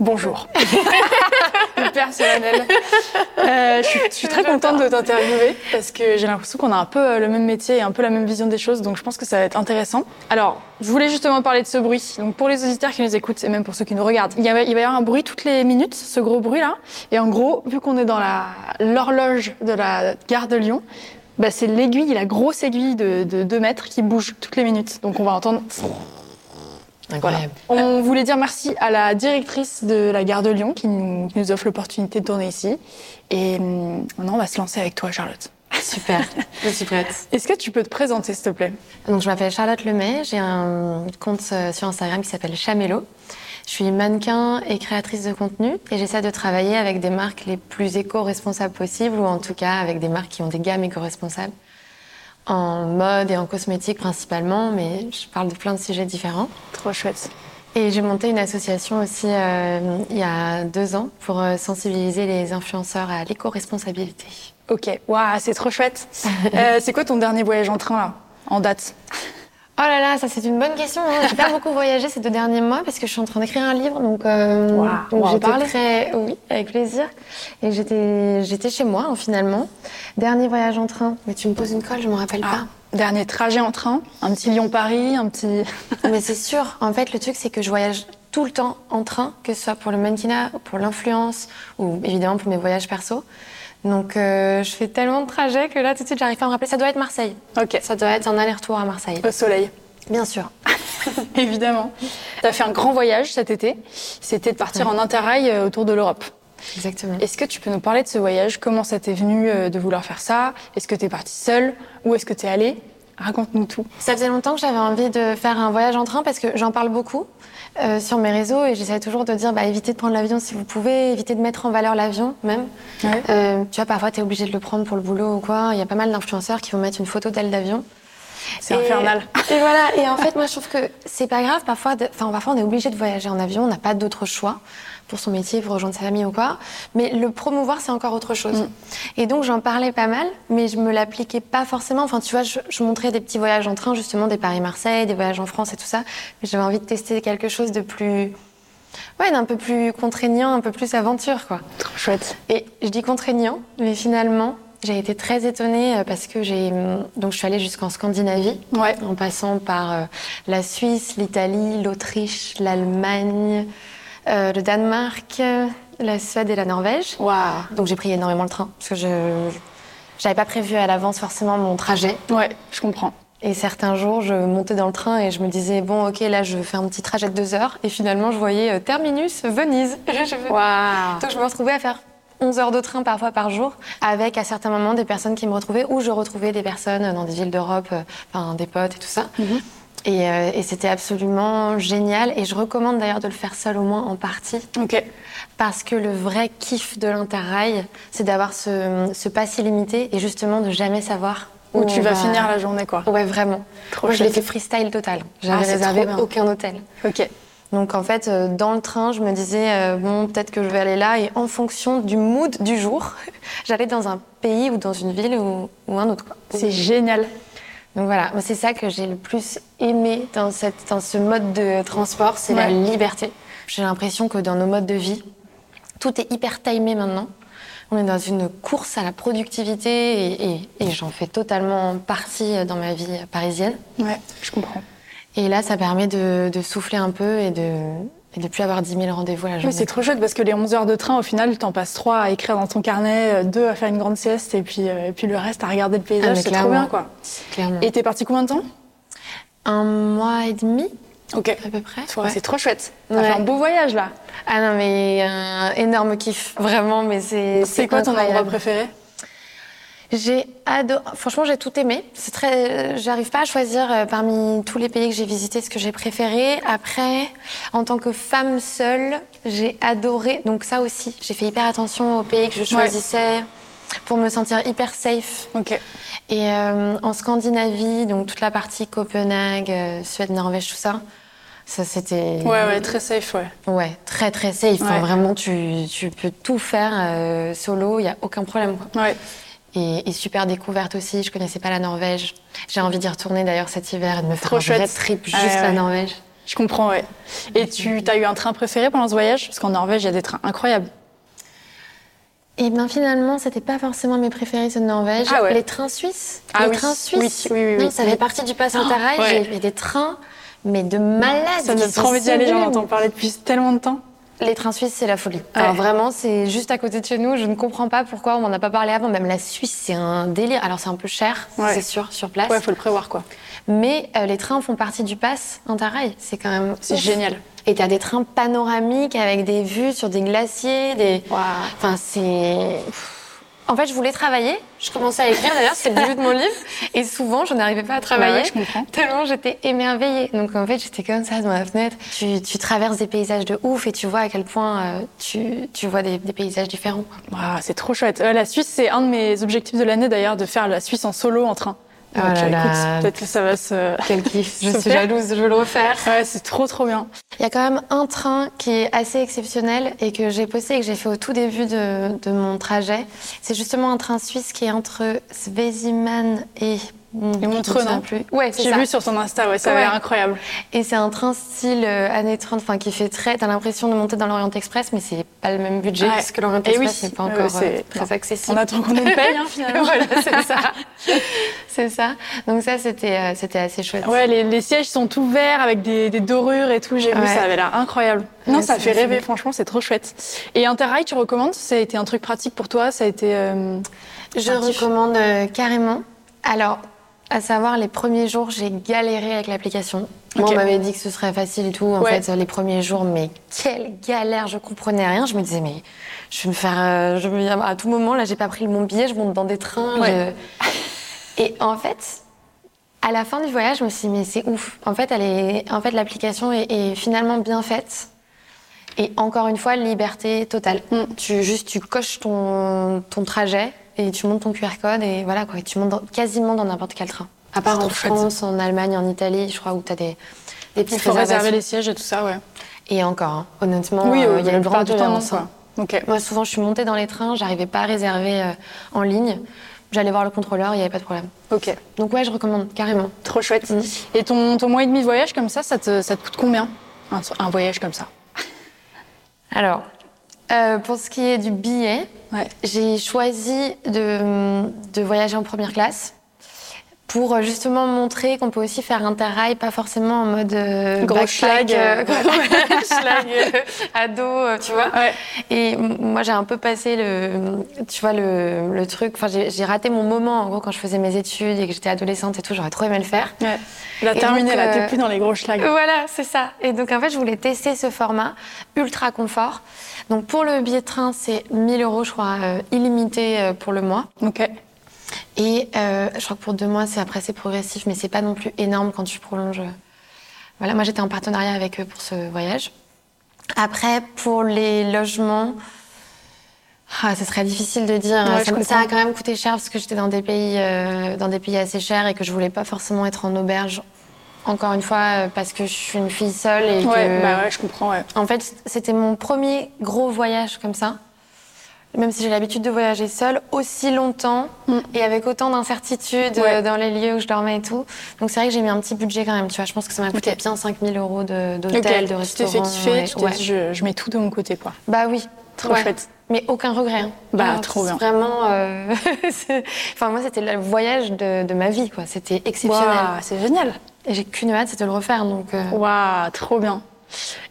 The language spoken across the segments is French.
bonjour. Hyper solennel. Euh, je, suis, je suis très contente de t'interviewer parce que j'ai l'impression qu'on a un peu euh, le même métier et un peu la même vision des choses, donc je pense que ça va être intéressant. Alors, je voulais justement parler de ce bruit. Donc pour les auditeurs qui nous écoutent et même pour ceux qui nous regardent, il, y va, il va y avoir un bruit toutes les minutes, ce gros bruit là. Et en gros, vu qu'on est dans l'horloge de la gare de Lyon, bah, c'est l'aiguille, la grosse aiguille de, de 2 mètres qui bouge toutes les minutes. Donc on va entendre Incroyable. on voulait dire merci à la directrice de la gare de Lyon qui nous, qui nous offre l'opportunité de tourner ici. Et hum, maintenant, on va se lancer avec toi, Charlotte. Super, je suis prête. Est-ce que tu peux te présenter, s'il te plaît? Donc, je m'appelle Charlotte Lemay, j'ai un compte euh, sur Instagram qui s'appelle Chamelo. Je suis mannequin et créatrice de contenu et j'essaie de travailler avec des marques les plus éco-responsables possibles ou en tout cas avec des marques qui ont des gammes éco-responsables en mode et en cosmétique principalement, mais je parle de plein de sujets différents. Trop chouette. Et j'ai monté une association aussi euh, il y a deux ans pour euh, sensibiliser les influenceurs à l'éco-responsabilité. Ok, waouh, c'est trop chouette. Euh, c'est quoi ton dernier voyage en train, là, en date? Oh là là, ça c'est une bonne question. hein. J'ai pas beaucoup voyagé ces deux derniers mois parce que je suis en train d'écrire un livre, donc, euh, on donc j'étais parler. très, oui, avec plaisir. Et j'étais, j'étais chez moi hein, finalement. Dernier voyage en train. Mais tu me poses une colle, je me rappelle Ah, Dernier trajet en train, un petit Lyon-Paris, un petit... pas. Mais c'est sûr. En fait, le truc c'est que je voyage tout le temps en train, que ce soit pour le mannequinat, pour l'influence ou évidemment pour mes voyages perso. Donc euh, je fais tellement de trajets que là tout de suite j'arrive pas à me rappeler. Ça doit être Marseille. Ok, Ça doit être un aller-retour à Marseille. au soleil, Bien sûr. évidemment. Tu as fait un grand voyage cet été. C'était de partir en interrail euh, autour de l'Europe. Exactement. Est-ce que tu peux nous parler de ce voyage? Comment ça t'est venu euh, de vouloir faire ça? Est-ce que t'es partie seule? Où est-ce que t'es allée? Raconte-nous tout. Ça faisait longtemps que j'avais envie de faire un voyage en train parce que j'en parle beaucoup euh, sur mes réseaux et j'essaie toujours de dire bah, évitez de prendre l'avion si vous pouvez, évitez de mettre en valeur l'avion même. Ouais. Euh, tu vois, parfois tu es obligé de le prendre pour le boulot ou quoi. Il y a pas mal d'influenceurs qui vont mettre une photo d'elle d'avion. C'est infernal. Et voilà. Et en fait, moi, je trouve que c'est pas grave. Parfois, de- enfin, parfois, on est obligé de voyager en avion. On n'a pas d'autre choix pour son métier, pour rejoindre sa famille ou quoi. Mais le promouvoir, c'est encore autre chose. Mm. Et donc, j'en parlais pas mal, mais je me l'appliquais pas forcément. Enfin, tu vois, je, je montrais des petits voyages en train, justement, des Paris-Marseille, des voyages en France et tout ça. Mais j'avais envie de tester quelque chose de plus, ouais, d'un peu plus contraignant, un peu plus aventure, quoi. Trop chouette. Et je dis contraignant, mais finalement, j'ai été très étonnée euh, parce que j'ai donc je suis allée jusqu'en Scandinavie, Ouais. en passant par euh, la Suisse, l'Italie, l'Autriche, l'Allemagne, euh, le Danemark, euh, la Suède et la Norvège. Donc j'ai pris énormément le train parce que je j'avais pas prévu à l'avance forcément mon trajet. Ouais, je comprends. Et certains jours, je montais dans le train et je me disais bon, ok, là je fais un petit trajet de deux heures. Et finalement, je voyais euh, terminus Venise. Donc je me retrouvais à faire 11 heures de train parfois par jour, avec à certains moments des personnes qui me retrouvaient, ou je retrouvais des personnes dans des villes d'Europe, euh, enfin des potes et tout ça. Et, euh, et c'était absolument génial. Et je recommande d'ailleurs de le faire seul au moins en partie, Ok. parce que le vrai kiff de l'interrail, c'est d'avoir ce, ce pass illimité et justement de jamais savoir Où tu vas va- finir la journée, quoi. Ouais, vraiment. Trop Moi, je l'ai fait freestyle total. Ah, J'avais c'est réservé aucun hôtel. Ok. Donc en fait, euh, dans le train, je me disais, euh, bon, peut-être que je vais aller là, et en fonction du mood du jour, j'allais dans un pays ou dans une ville ou, ou un autre. C'est génial. Donc voilà, moi, c'est ça que j'ai le plus aimé dans, cette, dans ce mode de transport, c'est la liberté. J'ai l'impression que dans nos modes de vie, tout est hyper timé maintenant. On est dans une course à la productivité et, et- et j'en fais totalement partie dans ma vie parisienne. Ouais, je comprends. Et là, ça permet de, de souffler un peu et de et de plus avoir 10 000 rendez-vous à la Oui, journée. c'est trop chouette parce que les 11 heures de train, au final, t'en passes 3 à écrire dans ton carnet, 2 à faire une grande sieste et puis, euh, et puis le reste à regarder le Ah, paysage. mais c'est trop bien, quoi. Clairement. Et t'es parti combien de temps? Un mois et demi, Ok. à peu près. Ouais, C'est trop chouette. T'as Ouais. fait un beau voyage, là. Ah non, mais un énorme kiff, vraiment, mais c'est. C'est quoi ton endroit préféré? J'ai adoré. Franchement, j'ai tout aimé. C'est très. J'arrive pas à choisir euh, parmi tous les pays que j'ai visités ce que j'ai préféré. Après, en tant que femme seule, j'ai adoré. Donc ça aussi, j'ai fait hyper attention aux pays que je choisissais pour me sentir hyper safe. Ok. Et euh, en Scandinavie, donc toute la partie Copenhague, euh, Suède, Norvège, tout ça, ça c'était. Ouais, ouais, très safe, ouais. Ouais, très très safe. Enfin, vraiment, tu, tu peux tout faire euh, solo, il y a aucun problème. quoi. Ouais. Et, et super découverte aussi. Je connaissais pas la Norvège. J'ai envie d'y retourner d'ailleurs cet hiver et de me faire Trop un vrai trip juste Ouais, ouais. la Norvège. Je comprends, ouais. Et tu as eu un train préféré pendant ce voyage? Parce qu'en Norvège, il y a des trains incroyables. Et bien finalement, c'était pas forcément mes préférés ceux de Norvège. Ah ouais. Les trains suisses. Ah les oui. trains suisses. Oui, oui, oui, non, ça fait partie du pass Interrail. ouais. J'ai fait des trains, mais de malades. Ça donne trop envie d'y aller, j'en entends parler depuis tellement de temps. Les trains suisses, c'est la folie. Alors vraiment, c'est juste à côté de chez nous. Je ne comprends pas pourquoi on m'en a pas parlé avant. Même la Suisse, c'est un délire. Alors c'est un peu cher, Ouais. c'est sûr, sur place. Ouais, faut le prévoir, quoi. Mais euh, les trains font partie du pass Interrail. C'est quand même C'est génial. Et t'as des trains panoramiques avec des vues sur des glaciers, des. Waouh. Enfin, c'est. En fait, je voulais travailler. Je commençais à écrire d'ailleurs, c'est le début de mon livre. Et souvent, je n'arrivais pas à travailler. Ouais, ouais, je comprends. Tellement j'étais émerveillée. Donc en fait, j'étais comme ça dans la fenêtre. Tu, tu traverses des paysages de ouf et tu vois à quel point euh, tu, tu vois des, des paysages différents. quoi. Waouh, c'est trop chouette. Euh, la Suisse, c'est un de mes objectifs de l'année d'ailleurs, de faire la Suisse en solo en train. Oh écoute, peut-être que ça va se. Quel kiff. Je suis jalouse, je veux le refaire. Ouais, c'est trop trop bien. Il y a quand même un train qui est assez exceptionnel et que j'ai posté et que j'ai fait au tout début de, de mon trajet. C'est justement un train suisse qui est entre Sveziman et... Et Montreux, non plus. Ouais, c'est J'ai vu sur ton Insta, ouais, ça a Ouais. l'air incroyable. Et c'est un train style euh, années 30, enfin qui fait très... T'as l'impression de monter dans l'Orient Express, mais c'est pas le même budget Ouais. parce que l'Orient Et oui, Express n'est pas encore c'est- euh, très non. accessible. On attend qu'on nous le paye, hein, finalement. voilà, c'est ça. c'est ça. Donc ça, c'était euh, c'était assez chouette. Ouais, les, les sièges sont tout verts avec des, des dorures et tout. J'ai vu, ça avait l'air incroyable. Non, ça fait rêver, franchement, c'est trop chouette. Et Interrail, tu recommandes? Ça a été un truc pratique pour toi Ça a été. euh, Je recommande euh, carrément. Alors, à savoir, les premiers jours, j'ai galéré avec l'application. Moi, on m'avait dit que ce serait facile et tout. En Ouais. fait, les premiers jours, mais quelle galère Je comprenais rien. Je me disais, mais je vais me faire. euh, je vais, à tout moment, là, j'ai pas pris mon billet, je monte dans des trains. Ouais. je- Et en fait. À la fin du voyage, je me suis dit, mais c'est ouf. En fait, elle est, en fait, l'application est, est finalement bien faite. Et encore une fois, liberté totale. Mm. Tu juste, tu coches ton, ton trajet et tu montes ton QR code et voilà quoi. Tu montes dans- quasiment dans n'importe quel train. À part en. France, en Allemagne, en Italie, je crois où t'as des, des Il petites faut réserver les sièges et tout ça, ouais. Et encore, hein, honnêtement, oui, euh, euh, il y a une grande du temps, hein. quoi. Ok. Moi, souvent, je suis montée dans les trains, j'arrivais pas à réserver euh, en ligne. J'allais voir le contrôleur, il n'y avait pas de problème. Ok. Donc ouais, je recommande carrément. Trop chouette. Mm. Et ton, ton mois et demi de voyage comme ça, ça te, ça te coûte combien? Un, un voyage comme ça Alors, euh, pour ce qui est du billet, Ouais. j'ai choisi de, de voyager en première classe pour euh, justement montrer qu'on peut aussi faire un terrail, pas forcément en mode euh, Gros schlag, euh, gros schlag, euh, ado, euh, tu vois. Ouais. Et moi, j'ai un peu passé le, tu vois, le, le truc. Enfin, j'ai raté mon moment, en gros, quand je faisais mes études et que j'étais adolescente et tout. J'aurais trop aimé le faire. ouais. La terminée, là, t'es plus dans les gros schlags. Voilà, c'est ça. Et donc, en fait, je voulais tester ce format ultra confort. Donc, pour le billet de train, c'est 1000 euros, je crois, illimité pour le mois. Ok. Et euh, je crois que pour deux mois, c'est après, c'est progressif, mais c'est pas non plus énorme quand tu prolonges. Voilà, moi, j'étais en partenariat avec eux pour ce voyage. Après, pour les logements, ah, ce serait difficile de dire. Ouais, ça, a quand même coûté cher parce que j'étais dans des pays, euh, dans des pays assez chers et que je voulais pas forcément être en auberge. Encore une fois, euh, parce que je suis une fille seule et Ouais, que. bah ouais, je comprends, ouais. En fait, c'était mon premier gros voyage comme ça. Même si j'ai l'habitude de voyager seule aussi longtemps Mm. et avec autant d'incertitudes Ouais. euh, dans les lieux où je dormais et tout. Donc c'est vrai que j'ai mis un petit budget quand même. Tu vois, je pense que ça m'a coûté Ok. bien 5000 euros de- d'hôtel, de tu t'es restaurant. fait kiffer, ouais, tu t'es ouais. dit, je, je mets tout de mon côté, quoi. Bah oui. Trop chouette. Mais aucun regret. hein. Bah, trop bien. Vraiment. euh, enfin, moi, c'était le voyage de, de ma vie, quoi. C'était exceptionnel. Waouh, c'est génial. Et j'ai qu'une hâte, c'est de le refaire. Donc, euh, Waouh, trop bien.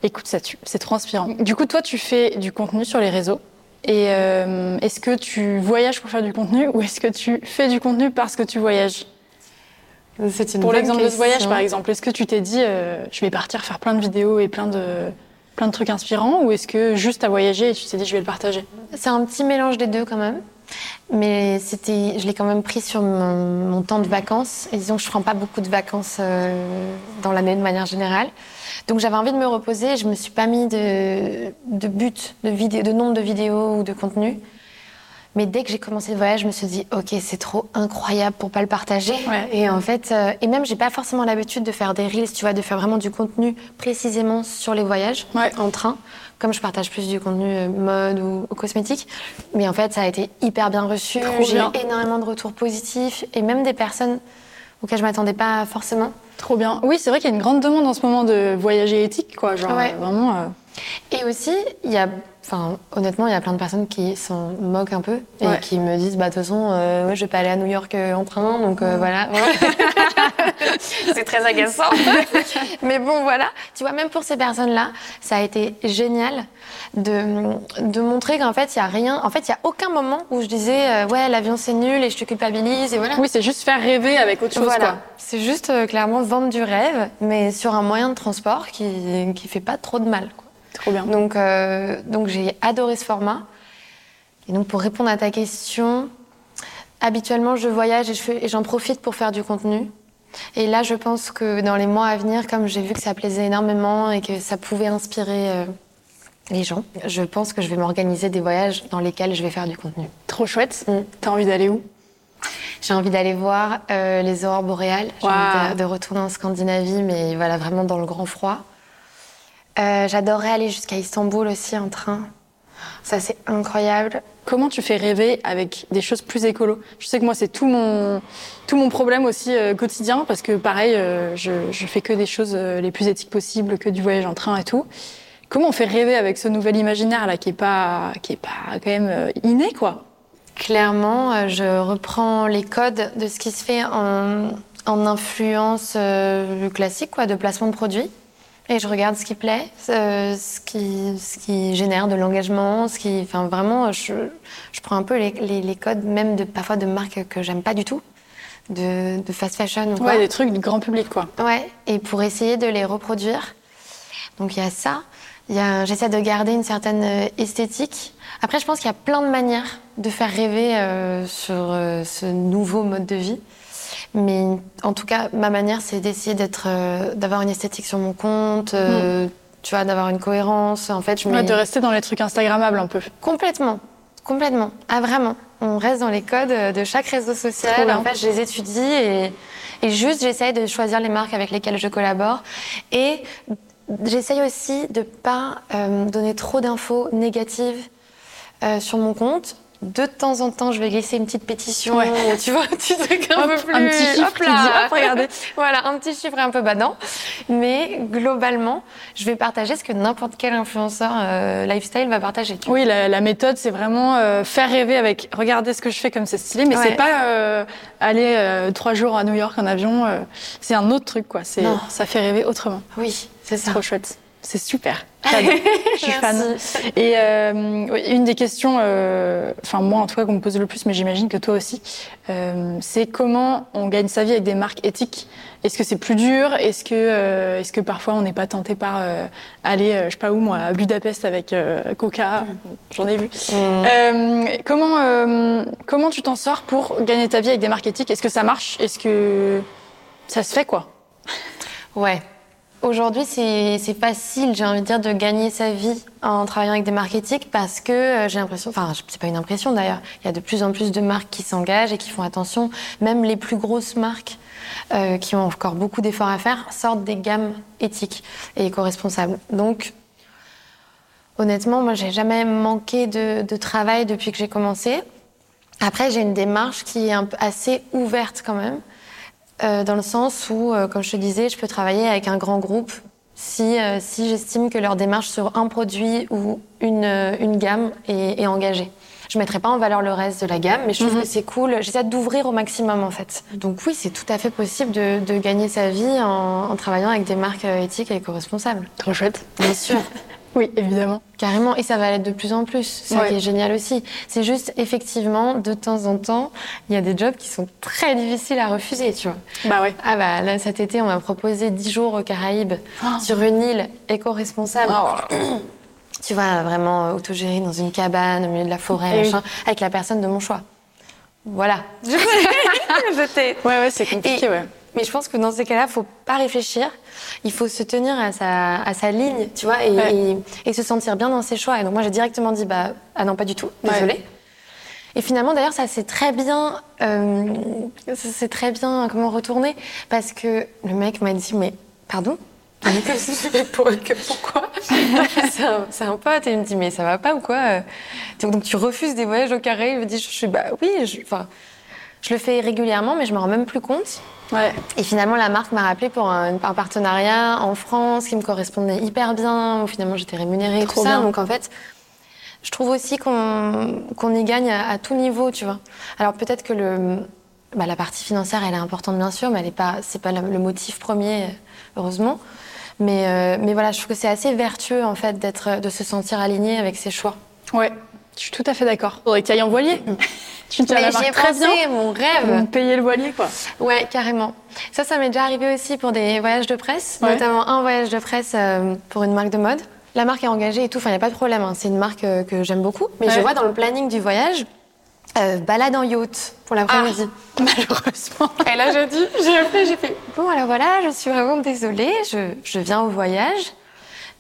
Écoute, ça tue, c'est trop inspirant. Du coup, toi, tu fais du contenu sur les réseaux. Et euh, est-ce que tu voyages pour faire du contenu ou est-ce que tu fais du contenu parce que tu voyages? C'est une Pour l'exemple de ce voyage, par exemple, est-ce que tu t'es dit, euh, je vais partir faire plein de vidéos et plein de, plein de trucs inspirants ou est-ce que juste à voyager et tu t'es dit, je vais le partager? C'est un petit mélange des deux quand même. Mais c'était, je l'ai quand même pris sur mon, temps de vacances. Et disons que je prends pas beaucoup de vacances euh, dans l'année de manière générale. Donc j'avais envie de me reposer. Je me suis pas mis de, but, de, de nombre de vidéos ou de contenu. Mais dès que j'ai commencé le voyage, je me suis dit, ok, c'est trop incroyable pour pas le partager. Ouais. Et en fait, euh, et même j'ai pas forcément l'habitude de faire des reels, tu vois, de faire vraiment du contenu précisément sur les voyages Ouais. en train, comme je partage plus du contenu euh, mode ou, ou cosmétique. Mais en fait, ça a été hyper bien reçu. J'ai eu énormément de retours positifs et même des personnes auxquelles je m'attendais pas forcément. Trop bien. Oui, c'est vrai qu'il y a une grande demande en ce moment de voyager éthique, quoi. Genre, Ouais. euh, vraiment. euh, Et aussi, il y a, enfin, honnêtement, il y a plein de personnes qui s'en moquent un peu et Ouais. qui me disent, bah, de toute façon, euh, ouais, je vais pas aller à New York euh, en train, donc euh, voilà. c'est très agaçant. Mais bon, voilà. Tu vois, même pour ces personnes-là, ça a été génial de, de montrer qu'en fait, il y a rien. En fait, il y a aucun moment où je disais, euh, ouais, l'avion c'est nul et je te culpabilise et voilà. Oui, c'est juste faire rêver avec autre chose, Voilà, c'est juste clairement vendre du rêve, mais sur un moyen de transport qui qui fait pas trop de mal. quoi. Trop bien. Donc, euh, donc j'ai adoré ce format. Et donc, pour répondre à ta question, habituellement, je voyage et je j'en profite pour faire du contenu. Et là, je pense que dans les mois à venir, comme j'ai vu que ça plaisait énormément et que ça pouvait inspirer euh, les gens, je pense que je vais m'organiser des voyages dans lesquels je vais faire du contenu. Trop chouette. Mm. T'as envie d'aller où? J'ai envie d'aller voir euh, les aurores boréales. J'ai envie de, de retourner en Scandinavie, mais voilà, vraiment dans le grand froid. Euh, J'adorerais aller jusqu'à Istanbul aussi en train. Ça, c'est incroyable. Comment tu fais rêver avec des choses plus écolo? Je sais que moi, c'est tout mon, tout mon problème aussi euh, quotidien, parce que pareil, euh, je, je fais que des choses les plus éthiques possibles, que du voyage en train et tout. Comment on fait rêver avec ce nouvel imaginaire là qui est pas, qui est pas quand même inné quoi? Clairement, je reprends les codes de ce qui se fait en, en influence classique, quoi, de placement de produits. Et je regarde ce qui plaît, euh, ce, qui, ce qui génère de l'engagement, ce qui, enfin vraiment, je, je prends un peu les, les- les codes même de parfois de marques que j'aime pas du tout, de, de fast fashion ou quoi. Ouais, des trucs du grand public quoi. Ouais, et pour essayer de les reproduire. Donc il y a ça. Il y a, j'essaie de garder une certaine euh, esthétique. Après, je pense qu'il y a plein de manières de faire rêver euh, sur euh, ce nouveau mode de vie. Mais en tout cas, ma manière, c'est d'essayer d'être, euh, d'avoir une esthétique sur mon compte, euh, tu vois, d'avoir une cohérence. En fait, je Ouais, mets de rester dans les trucs Instagrammables un peu. complètement, complètement. Ah vraiment, on reste dans les codes euh, de chaque réseau social. En fait, je les étudie et, et juste j'essaye de choisir les marques avec lesquelles je collabore et j'essaye aussi de pas euh, donner trop d'infos négatives sur mon compte. De temps en temps, je vais glisser une petite pétition, Ouais. ou tu vois, un petit truc un Hop, peu plus. un petit chiffre hop qui là. dit, hop, regardez. voilà, un petit chiffre un peu badant. Mais globalement, je vais partager ce que n'importe quel influenceur euh, lifestyle va partager. tu. Oui, la, la méthode, c'est vraiment euh, faire rêver avec regardez ce que je fais comme c'est stylé, mais Ouais. c'est pas euh, aller euh, trois jours à New York en avion. euh, c'est un autre truc, quoi. C'est ça fait rêver autrement. Oui, c'est C'est ça. trop chouette. C'est super. J'adore. Je suis fan. Et euh, une des questions, euh, enfin moi en tout cas qu'on me pose le plus, mais j'imagine que toi aussi, euh, c'est comment on gagne sa vie avec des marques éthiques? Est-ce que c'est plus dur? Est-ce que, est-ce que parfois on n'est pas tenté par aller, je sais pas où moi, à Budapest avec Coca? J'en ai vu. Mm. Comment, comment tu t'en sors pour gagner ta vie avec des marques éthiques? Est-ce que ça marche? Est-ce que ça se fait quoi? Ouais. Aujourd'hui, c'est facile, j'ai envie de dire, de gagner sa vie en travaillant avec des marques éthiques parce que euh, j'ai l'impression, enfin, c'est pas une impression d'ailleurs, il y a de plus en plus de marques qui s'engagent et qui font attention. Même les plus grosses marques euh, qui ont encore beaucoup d'efforts à faire sortent des gammes éthiques et éco-responsables. Donc, honnêtement, moi, j'ai jamais manqué de, travail depuis que j'ai commencé. Après, j'ai une démarche qui est assez ouverte quand même. Euh, dans le sens où, euh, comme je te disais, je peux travailler avec un grand groupe si, euh, j'estime que leur démarche sur un produit ou une, gamme est engagée. Je ne mettrai pas en valeur le reste de la gamme, mais je trouve que c'est cool. J'essaie d'ouvrir au maximum, en fait. Donc oui, c'est tout à fait possible de, de gagner sa vie en, en travaillant avec des marques euh, éthiques et éco-responsables. Trop chouette. Bien sûr. Oui, évidemment. Carrément, et ça va l'être de plus en plus. C'est ça Ouais. qui est génial aussi. C'est juste, effectivement, de temps en temps, il y a des jobs qui sont très difficiles à refuser, tu vois. Bah ouais. Ah bah là, cet été, on m'a proposé 10 jours aux Caraïbes Ah. sur une île éco-responsable. Oh. Tu vois, vraiment euh, autogérée dans une cabane au milieu de la forêt, oui. avec la personne de mon choix. voilà. J'étais. Ouais, ouais, c'est compliqué, Et- ouais. Mais je pense que dans ces cas-là, faut pas réfléchir. Il faut se tenir à sa, à sa ligne, tu vois, et, Ouais. et- et se sentir bien dans ses choix. Et donc moi, j'ai directement dit, bah, ah non, pas du tout, désolée. Ouais. Et finalement, d'ailleurs, ça s'est très bien, euh, ça s'est très bien, comment retourné, parce que le mec m'a dit, mais pardon? Mais que- mais pour- que- pourquoi C'est un, pote et il me dit mais ça va pas ou quoi euh donc, tu refuses des voyages au carré Il me dit je suis bah oui, je, enfin je le fais régulièrement mais je me rends même plus compte. Ouais. Et finalement, la marque m'a rappelé pour un, un partenariat en France qui me correspondait hyper bien, où finalement j'étais rémunérée et Trop tout ça. bien. Donc en fait, je trouve aussi qu'on qu'on y gagne à, à tout niveau, tu vois. Alors peut-être que le, bah, la partie financière, elle est importante bien sûr, mais elle est pas, c'est pas le motif premier, heureusement. Mais, euh, mais voilà, je trouve que c'est assez vertueux en fait d'être, de se sentir aligné avec ses choix. Ouais, je suis tout à fait d'accord. Faudrait que tu ailles en voilier. tu tiens la marque très pensé, bien. mon rêve. Payez le voilier, quoi. Ouais, carrément. Ça, ça m'est déjà arrivé aussi pour des voyages de presse, Ouais. notamment un voyage de presse euh, pour une marque de mode. La marque est engagée et tout, enfin, il n'y a pas de problème, hein. c'est une marque euh, que j'aime beaucoup. Mais Ouais. je vois dans le planning du voyage, euh, balade en yacht pour l'après-midi. Malheureusement. Et là, je dis, j'ai appelé, j'ai fait, bon, alors voilà, je suis vraiment désolée, je, je viens au voyage.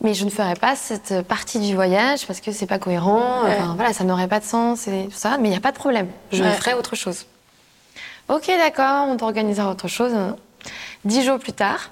Mais je ne ferai pas cette partie du voyage parce que c'est pas cohérent. Ouais. Enfin, voilà, ça n'aurait pas de sens et tout ça. Mais il n'y a pas de problème. Je Ouais. ferai autre chose. Ok, d'accord, on t'organisera autre chose. Dix jours plus tard,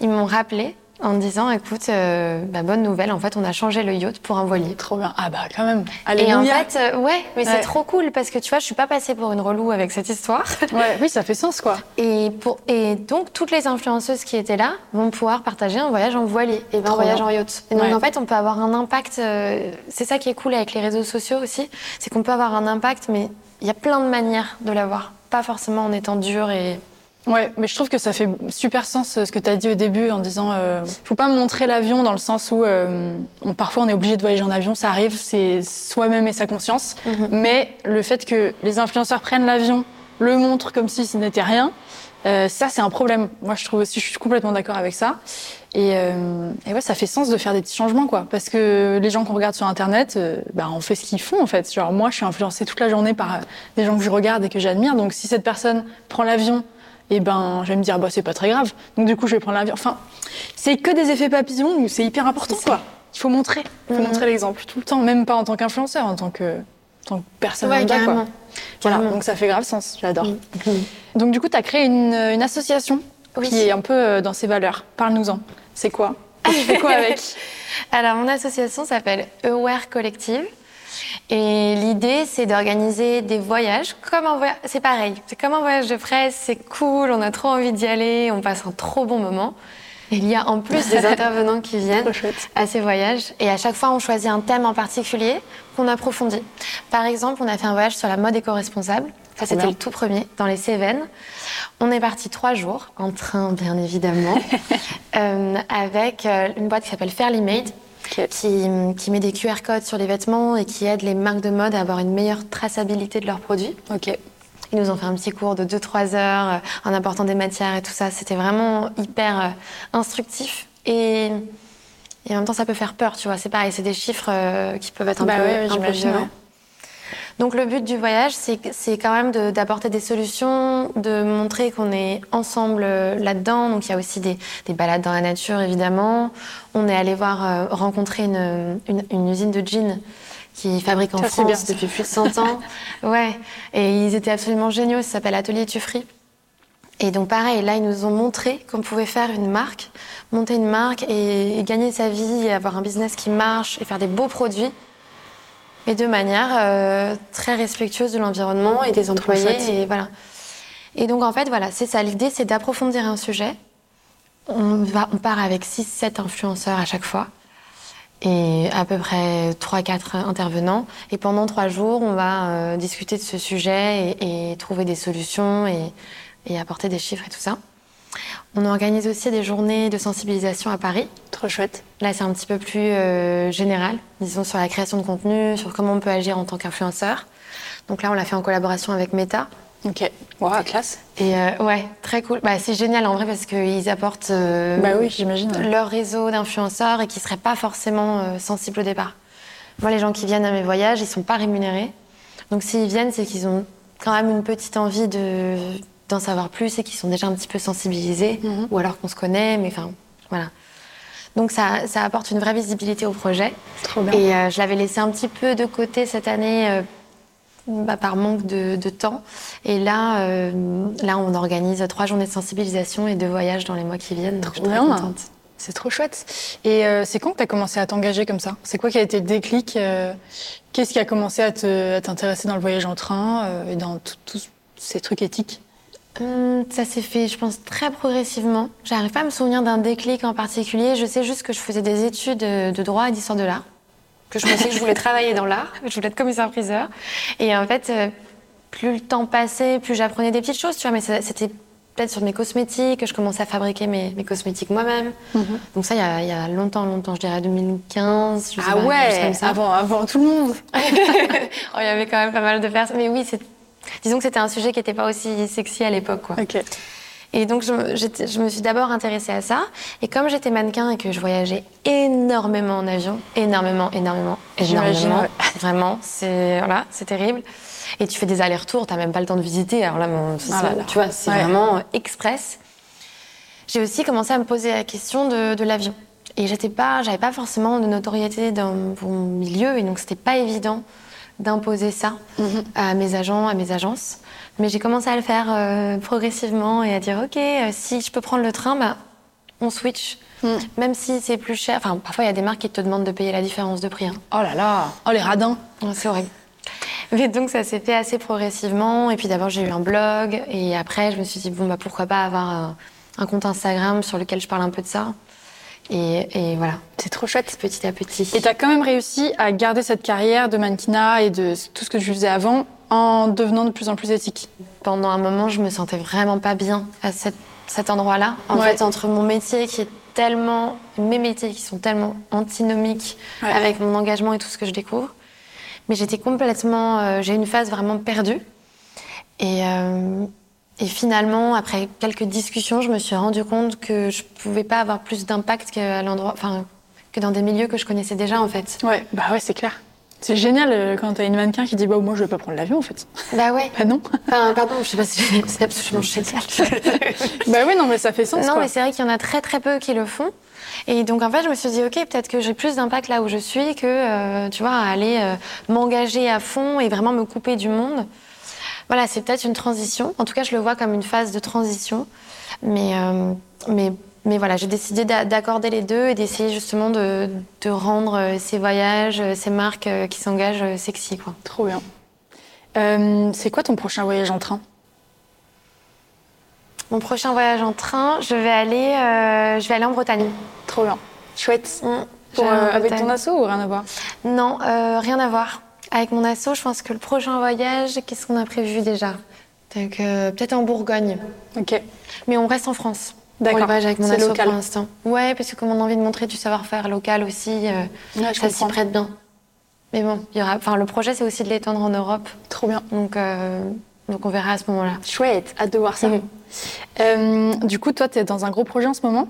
ils m'ont rappelé en disant, écoute, euh, bah, bonne nouvelle, en fait, on a changé le yacht pour un voilier. Trop bien. Ah bah quand même. Et en fait, euh, ouais, mais Ouais. c'est trop cool parce que tu vois, je suis pas passée pour une relou avec cette histoire. Ouais, oui, ça fait sens, quoi. Et, pour, et donc, toutes les influenceuses qui étaient là vont pouvoir partager un voyage en voilier et ben un voyage bien. en yacht. Et donc, Ouais. en fait, on peut avoir un impact. euh, c'est ça qui est cool avec les réseaux sociaux aussi, c'est qu'on peut avoir un impact, mais il y a plein de manières de l'avoir. Pas forcément en étant dur et. Ouais, mais je trouve que ça fait super sens euh, ce que tu as dit au début en disant euh, faut pas montrer l'avion dans le sens où euh, on- parfois on est obligé de voyager en avion, ça arrive, c'est soi-même et sa conscience. Mhm. Mais le fait que les influenceurs prennent l'avion, le montrent comme si ce n'était rien, euh, ça c'est un problème. Moi je trouve aussi, je suis complètement d'accord avec ça. Et, et ouais, ça fait sens de faire des petits changements quoi, parce que les gens qu'on regarde sur internet, bah, on fait ce qu'ils font en fait. Genre moi je suis influencée toute la journée par des gens que je regarde et que j'admire, donc si cette personne prend l'avion et ben je vais me dire bah c'est pas très grave donc du coup je vais prendre l'avion enfin c'est que des effets papillons où c'est hyper important quoi il faut montrer il faut Mhm. montrer l'exemple tout le temps même pas en tant qu'influenceur en tant que en tant que personne Ouais, lambda, quoi. carrément. voilà donc ça fait grave sens j'adore Mhm. donc du coup tu as créé une, une association Oui. qui est un peu euh, dans ses valeurs parle-nous-en c'est quoi? Et tu fais quoi avec? Alors, mon association s'appelle Aware Collective. Et l'idée, c'est d'organiser des voyages comme un voyage. C'est pareil, c'est comme un voyage de presse, c'est cool, on a trop envie d'y aller, on passe un trop bon moment. Et il y a en plus des intervenants qui viennent à ces voyages. Et à chaque fois, on choisit un thème en particulier qu'on approfondit. Par exemple, on a fait un voyage sur la mode éco-responsable. Ça, c'était le tout premier, dans les Cévennes. On est parti trois jours, en train, bien évidemment, euh, avec euh, une boîte qui s'appelle Fairly Made, Qui, qui met des QR codes sur les vêtements et qui aide les marques de mode à avoir une meilleure traçabilité de leurs produits. ok Ils nous ont fait un petit cours de 2-3 heures euh, en apportant des matières et tout ça. C'était vraiment hyper euh, instructif. Et, et en même temps, ça peut faire peur, tu vois. C'est pareil, c'est des chiffres euh, qui peuvent être un Bah peu, ouais, un peu violents. Donc le but du voyage, c'est quand même de- d'apporter des solutions, de montrer qu'on est ensemble euh, là-dedans. Donc il y a aussi des, des balades dans la nature, évidemment. On est allé voir, euh, rencontrer une, une- une usine de jeans qui fabrique en Ça, c'est bien, France depuis plus de 100 ans. Ouais, et ils étaient absolument géniaux. Ça s'appelle Atelier Tuffry. Et donc pareil, là, ils nous ont montré qu'on pouvait faire une marque, monter une marque et, et gagner sa vie, et avoir un business qui marche et faire des beaux produits, mais de manière euh, très respectueuse de l'environnement et des employés. Et voilà. Et donc en fait, voilà, c'est ça. L'idée, c'est d'approfondir un sujet. On, va, on part avec 6-7 influenceurs à chaque fois et à peu près 3-4 intervenants. Et pendant trois jours, on va euh, discuter de ce sujet et, et trouver des solutions et, et apporter des chiffres et tout ça. On organise aussi des journées de sensibilisation à Paris. Trop chouette Là, c'est un petit peu plus euh, général, disons sur la création de contenu, sur comment on peut agir en tant qu'influenceur. Donc là, on l'a fait en collaboration avec Meta. ok waouh classe Et euh, ouais, très cool. Bah, c'est génial en vrai parce qu'ils apportent euh, bah oui j'imagine leur réseau d'influenceurs et qui ne seraient pas forcément sensibles au départ. Moi, les gens qui viennent à mes voyages, ils sont pas rémunérés. Donc s'ils viennent, c'est qu'ils ont quand même une petite envie de d'en savoir plus et qui sont déjà un petit peu sensibilisés, Mhm. ou alors qu'on se connaît, mais enfin, voilà. Donc ça, ça apporte une vraie visibilité au projet. Trop bien. Et euh, je l'avais laissé un petit peu de côté cette année euh, bah, par manque de, de temps. Et là, euh, là, on organise trois journées de sensibilisation et deux voyages dans les mois qui viennent. Donc je suis très bien. contente. C'est trop chouette. Et euh, c'est quand que tu as commencé à t'engager comme ça? C'est quoi qui a été le déclic euh, Qu'est-ce qui a commencé à t'intéresser dans le voyage en train et dans tous ces trucs éthiques? Hum, ça s'est fait, je pense, très progressivement. J'arrive pas à me souvenir d'un déclic en particulier. Je sais juste que je faisais des études de droit et d'histoire de l'art. Que je pensais que je voulais travailler dans l'art. que Je voulais être commissaire-priseur. Et en fait, euh, plus le temps passait, plus j'apprenais des petites choses, tu vois. Mais c'était peut-être sur mes cosmétiques, que je commençais à fabriquer mes, mes cosmétiques moi-même. Donc ça, il y, a, il y a longtemps, longtemps, je dirais 2015. Je sais Ah pas, ouais avant, avant tout le monde Oh, il y avait quand même pas mal de personnes. Mais oui, c'est... disons que c'était un sujet qui n'était pas aussi sexy à l'époque, quoi. Et donc, je, me- j'étais- je me suis d'abord intéressée à ça. Et comme j'étais mannequin et que je voyageais énormément en avion, énormément, énormément, énormément, ouais. vraiment, c'est voilà, c'est terrible. Et tu fais des allers-retours, t'as même pas le temps de visiter. Alors là, mon- Ah là là. tu vois, c'est Ouais. vraiment euh, express. J'ai aussi commencé à me poser la question de, de l'avion. Et j'étais pas, j'avais pas forcément de notoriété dans mon milieu, et donc c'était pas évident d'imposer ça Mhm. à mes agents, à mes agences. Mais j'ai commencé à le faire euh, progressivement et à dire ok, euh, si je peux prendre le train, bah, on switch. Mhm. Même si c'est plus cher. Enfin, parfois il y a des marques qui te demandent de payer la différence de prix. hein. Oh là là Oh les radins Ouais, C'est horrible. Mais donc ça s'est fait assez progressivement. Et puis d'abord j'ai eu un blog et après je me suis dit bon bah pourquoi pas avoir un compte Instagram sur lequel je parle un peu de ça. Et, et voilà, C'est trop chouette. petit à petit. Et tu as quand même réussi à garder cette carrière de mannequinat et de tout ce que tu faisais avant en devenant de plus en plus éthique. Pendant un moment, je me sentais vraiment pas bien à cet, cet endroit-là. En Ouais. fait, entre mon métier qui est tellement, mes métiers qui sont tellement antinomiques Ouais. avec mon engagement et tout ce que je découvre, mais j'étais complètement, euh, j'ai une phase vraiment perdue. Et, euh, et finalement, après quelques discussions, je me suis rendu compte que je pouvais pas avoir plus d'impact qu'à l'endroit, enfin, que dans des milieux que je connaissais déjà en fait. Ouais, bah ouais, c'est clair. C'est génial euh, quand t'as une mannequin qui dit bah moi je vais pas prendre l'avion en fait. Bah ouais. Bah non. Enfin, pardon, je sais pas si c'est absolument génial. bah ouais non mais ça fait sens Non, quoi. mais c'est vrai qu'il y en a très très peu qui le font. Et donc en fait, je me suis dit, ok, peut-être que j'ai plus d'impact là où je suis que, euh, tu vois, aller euh, m'engager à fond et vraiment me couper du monde. Voilà, c'est peut-être une transition. En tout cas, je le vois comme une phase de transition. Mais, euh, mais, mais voilà, j'ai décidé d'a- d'accorder les deux et d'essayer justement de, de rendre euh, ces voyages, euh, ces marques qui s'engagent sexy, quoi. Trop bien. Euh, c'est quoi ton prochain voyage en train? Mon prochain voyage en train, je vais aller, euh, je vais aller en Bretagne. Trop bien. Chouette. Mm, Pour, euh, en avec ton asso ou rien à voir? Non, euh, rien à voir. Avec mon asso, je pense que le prochain voyage, qu'est-ce qu'on a prévu déjà? Donc, euh, peut-être en Bourgogne. Ok. Mais on reste en France. D'accord. Avec mon asso local. pour l'instant. Ouais, parce que comme on a envie de montrer du savoir-faire local aussi, euh, Ouais, ça s'y prête bien. Mais bon, il y aura. Enfin, le projet, c'est aussi de l'étendre en Europe. Trop bien. Donc, euh, donc on verra à ce moment-là. Chouette. Hâte de voir ça. Mhm. Euh, du coup toi t'es dans un gros projet en ce moment?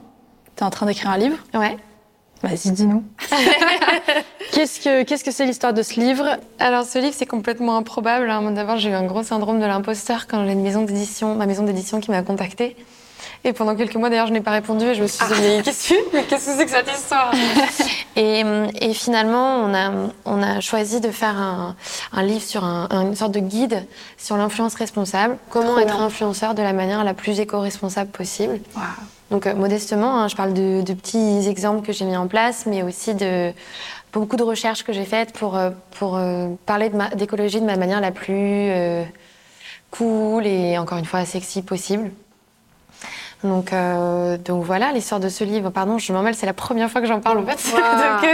T'es en train d'écrire un livre? Ouais. Vas-y dis-nous. qu'est-ce que qu'est-ce que c'est l'histoire de ce livre? Alors ce livre c'est complètement improbable. hein. D'abord j'ai eu un gros syndrome de l'imposteur quand j'ai une maison d'édition, ma maison d'édition qui m'a contactée. Et pendant quelques mois d'ailleurs je n'ai pas répondu et je me suis dit mais qu'est-ce que mais qu'est-ce que c'est que cette histoire? Et, et finalement on a, on a choisi de faire un, un livre sur un- une sorte de guide sur l'influence responsable. Comment Trop être bien. influenceur de la manière la plus éco-responsable possible. Waouh. Donc euh, modestement, hein, je parle de, de petits exemples que j'ai mis en place, mais aussi de beaucoup de recherches que j'ai faites pour, euh, euh, parler de d'écologie de, ma manière la plus cool et encore une fois sexy possible. Donc, euh, donc voilà l'histoire de ce livre. Pardon, je m'en mêle, c'est la première fois que j'en parle en fait. Donc,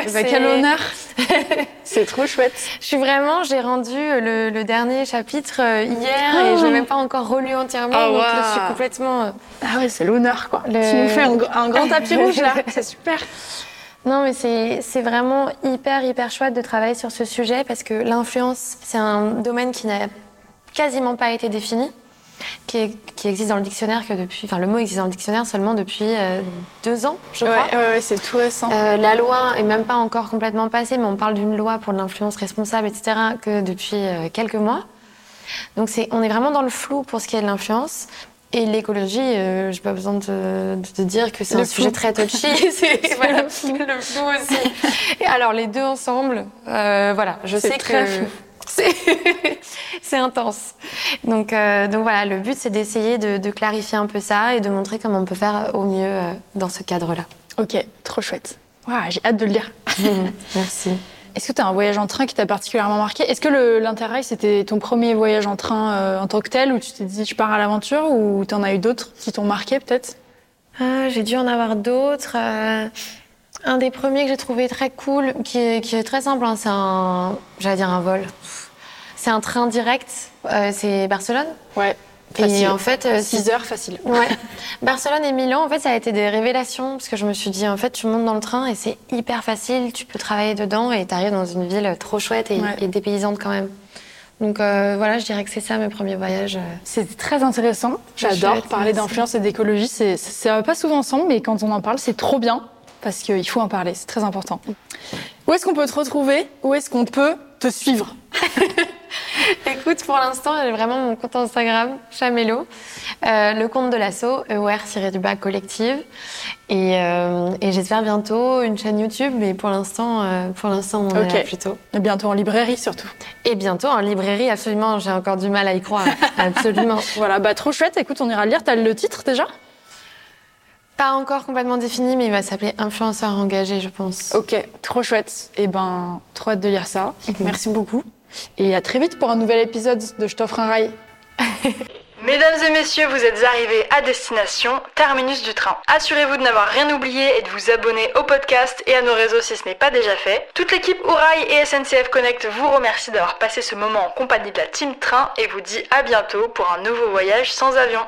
euh, Bah, quel honneur C'est trop chouette. Je suis vraiment, j'ai rendu le, le dernier chapitre euh, hier et je l'ai même pas encore relu entièrement. Oh, donc wow. je suis complètement. euh, Ah ouais, c'est l'honneur quoi. Le- Tu nous fais un, un grand tapis rouge là. C'est super. Non, mais c'est c'est vraiment hyper, hyper chouette de travailler sur ce sujet parce que l'influence, c'est un domaine qui n'a quasiment pas été défini, qui, existe dans le dictionnaire que depuis. Enfin, le mot existe dans le dictionnaire seulement depuis euh, deux ans, je crois. ouais, ouais, c'est tout récent. Euh, la loi est même pas encore complètement passée, mais on parle d'une loi pour l'influence responsable, etc., que depuis euh, quelques mois. Donc c'est, on est vraiment dans le flou pour ce qui est de l'influence. Et l'écologie, euh, j'ai pas besoin de, te dire que c'est un sujet très touchy. c'est voilà, le flou. le flou aussi. Et alors les deux ensemble, voilà, je sais très que flou. c'est intense. Donc euh, donc voilà, le but c'est d'essayer de, de clarifier un peu ça et de montrer comment on peut faire au mieux euh, dans ce cadre-là. Ok, trop chouette. Waouh, j'ai hâte de le lire. Merci. Est-ce que tu as un voyage en train qui t'a particulièrement marqué? Est-ce que le- l'Interrail, c'était ton premier voyage en train euh, en tant que tel, où tu t'es dit je pars à l'aventure, ou t'en as eu d'autres qui t'ont marqué peut-être? Ah, j'ai dû en avoir d'autres. Euh, un des premiers que j'ai trouvé très cool, qui est, qui est très simple, hein, c'est un, j'allais dire un vol. C'est un train direct. euh, c'est Barcelone. Ouais, Et en fait, euh, 6 heures, facile. Ouais. Barcelone et Milan, en fait, ça a été des révélations parce que je me suis dit, en fait, tu montes dans le train et c'est hyper facile, tu peux travailler dedans et t'arrives dans une ville trop chouette et, Ouais. et dépaysante quand même. Donc euh, voilà, je dirais que c'est ça mes premiers voyages. euh. C'est très intéressant. J'adore parler d'influence et d'écologie. C'est, ça va pas souvent ensemble, mais quand on en parle, c'est trop bien parce qu'il faut en parler. C'est très important. Où est-ce qu'on peut te retrouver? Où est-ce qu'on peut te suivre? Écoute, pour l'instant, j'ai vraiment mon compte Instagram, Chamelo, euh, le compte de l'asso, EOR-du-bas collective. Et, euh, et j'espère bientôt une chaîne YouTube, mais pour l'instant, euh, pour l'instant, on est là plutôt. Et bientôt en librairie surtout. Et bientôt en librairie, absolument, j'ai encore du mal à y croire. absolument. Voilà, bah trop chouette. Écoute, on ira lire. T'as le titre déjà? Pas encore complètement défini, mais il va s'appeler Influenceur engagé, je pense. Ok, trop chouette. Et ben, trop hâte de lire ça. Merci beaucoup. Et à très vite pour un nouvel épisode de Je t'offre un rail. Mesdames et messieurs, vous êtes arrivés à destination, terminus du train. Assurez-vous de n'avoir rien oublié et de vous abonner au podcast et à nos réseaux si ce n'est pas déjà fait. Toute l'équipe Ourail et SNCF Connect vous remercie d'avoir passé ce moment en compagnie de la Team Train et vous dit à bientôt pour un nouveau voyage sans avion.